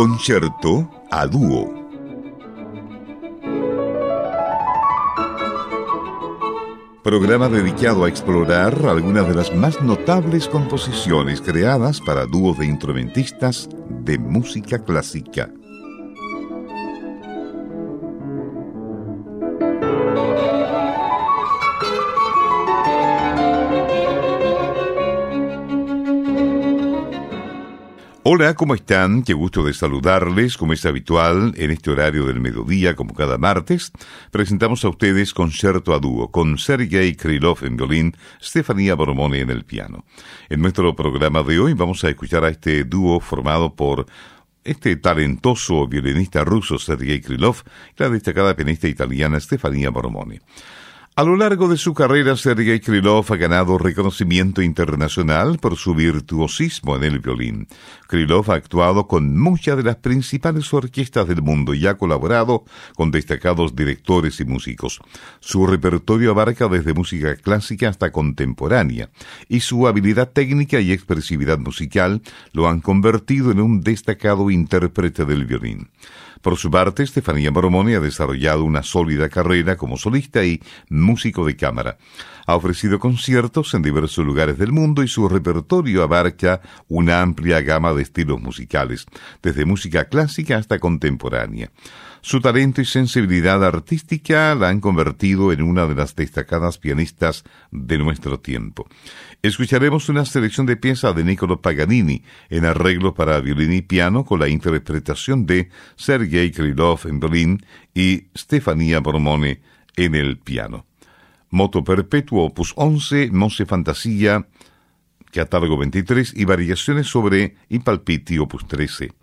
Concierto a dúo. Programa dedicado a explorar algunas de las más notables composiciones creadas para dúos de instrumentistas de música clásica. Hola, ¿cómo están? Qué gusto de saludarles, como es habitual, en este horario del mediodía, como cada martes. Presentamos a ustedes Concierto a dúo, con Sergei Krylov en violín, Stefania Boromone en el piano. En nuestro programa de hoy vamos a escuchar a este dúo formado por este talentoso violinista ruso Sergei Krylov y la destacada pianista italiana Stefania Boromone. A lo largo de su carrera, Sergei Krylov ha ganado reconocimiento internacional por su virtuosismo en el violín. Krylov ha actuado con muchas de las principales orquestas del mundo y ha colaborado con destacados directores y músicos. Su repertorio abarca desde música clásica hasta contemporánea, y su habilidad técnica y expresividad musical lo han convertido en un destacado intérprete del violín. Por su parte, Estefanía Boromoni ha desarrollado una sólida carrera como solista y músico de cámara. Ha ofrecido conciertos en diversos lugares del mundo y su repertorio abarca una amplia gama de estilos musicales, desde música clásica hasta contemporánea. Su talento y sensibilidad artística la han convertido en una de las destacadas pianistas de nuestro tiempo. Escucharemos una selección de piezas de Niccolo Paganini en arreglos para violín y piano con la interpretación de Sergei Krylov en violín y Stefania Bormone en el piano. Moto Perpetuo Opus 11, Mose Fantasía, Catálogo 23 y variaciones sobre Impalpiti Opus 13.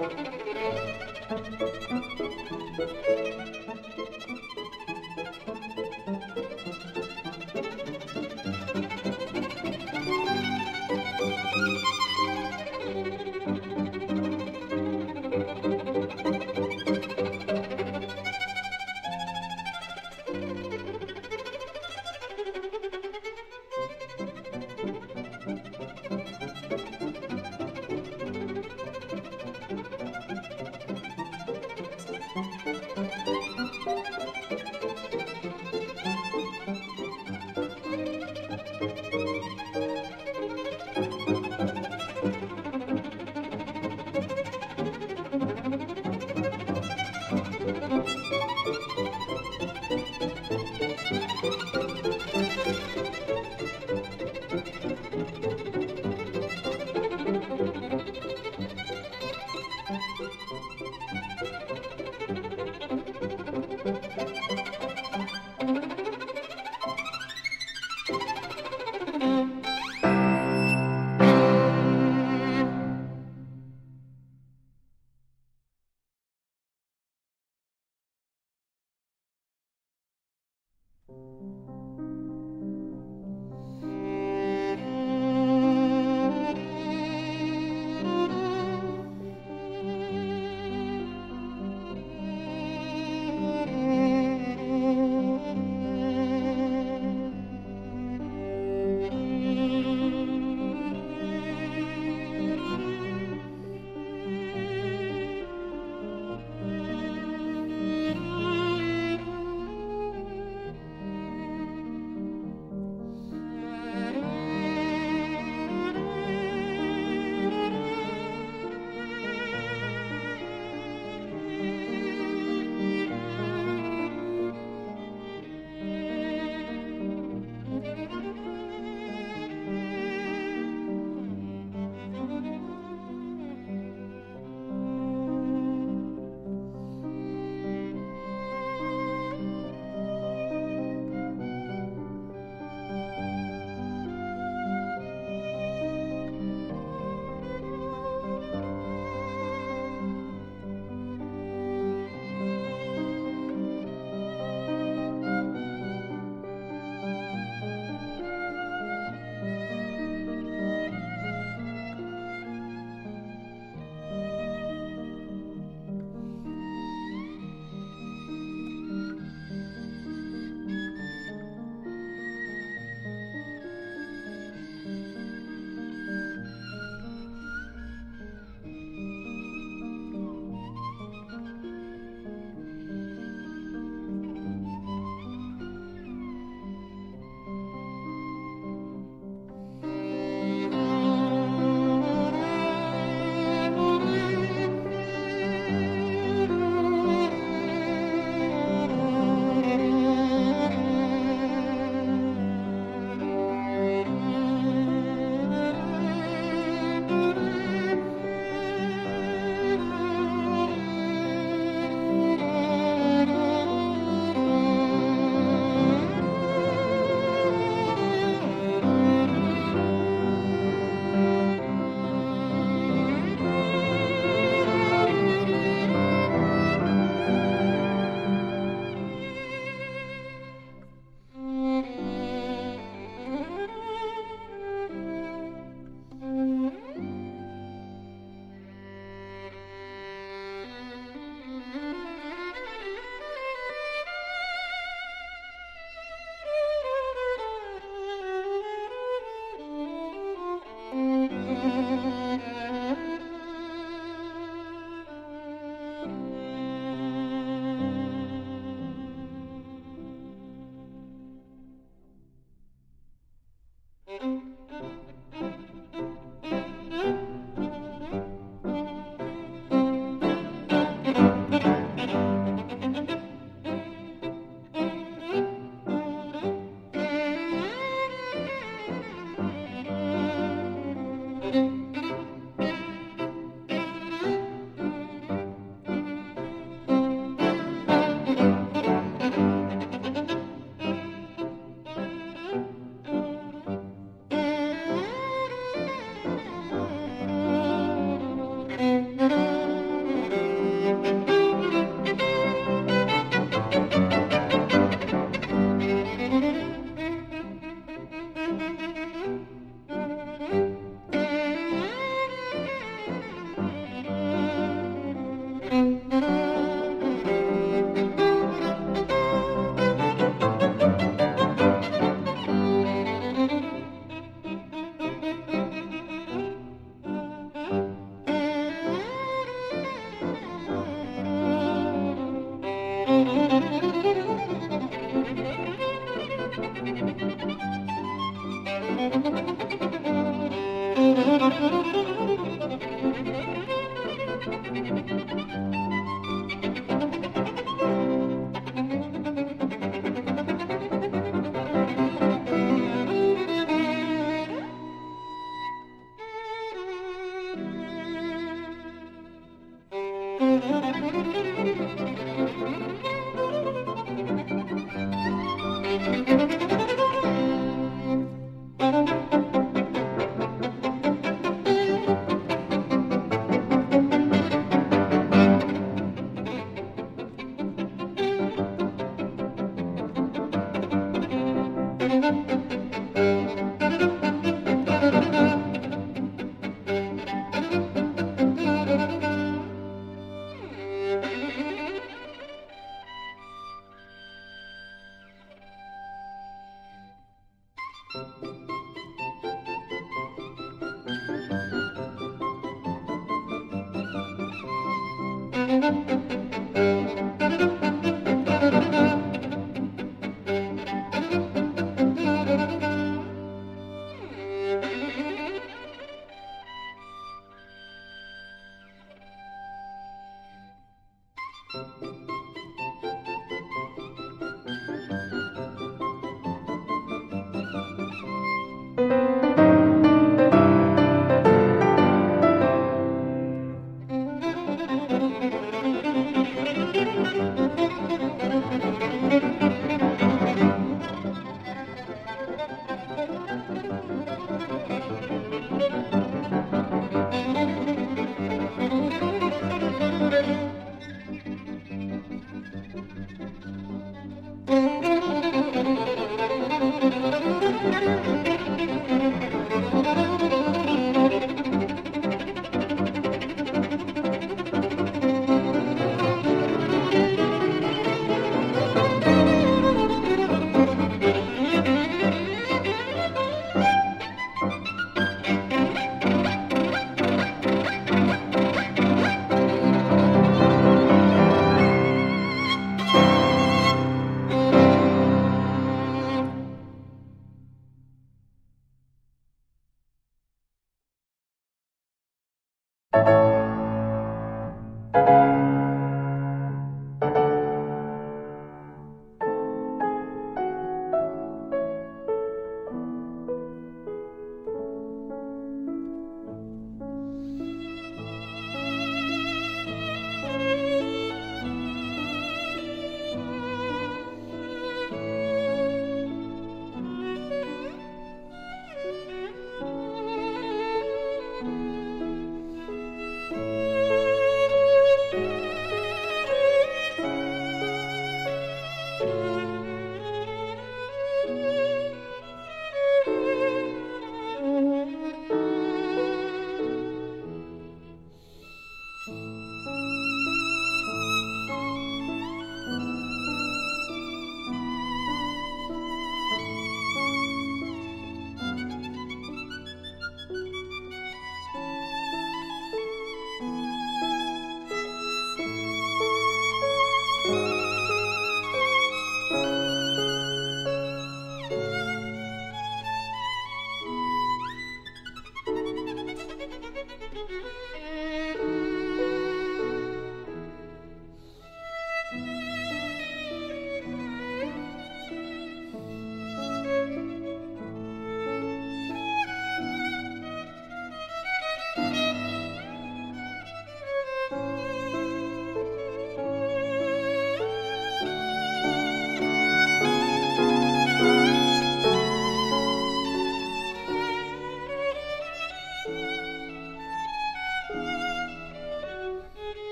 Thank you.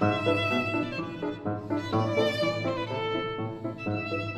Thank you.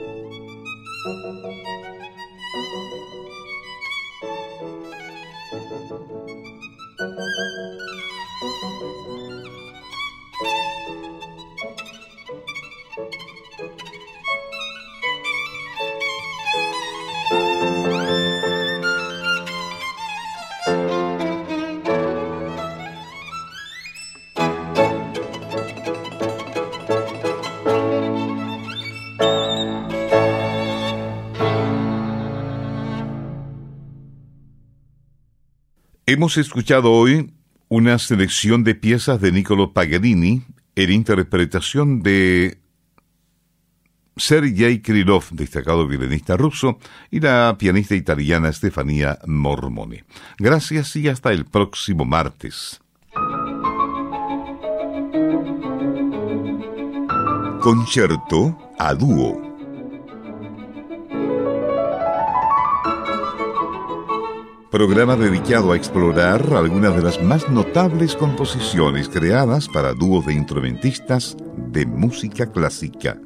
Thank you. Hemos escuchado hoy una selección de piezas de Niccolo Paganini en interpretación de Sergei Krylov, destacado violinista ruso, y la pianista italiana Stefania Mormone. Gracias y hasta el próximo martes. Concierto a dúo. Programa dedicado a explorar algunas de las más notables composiciones creadas para dúos de instrumentistas de música clásica.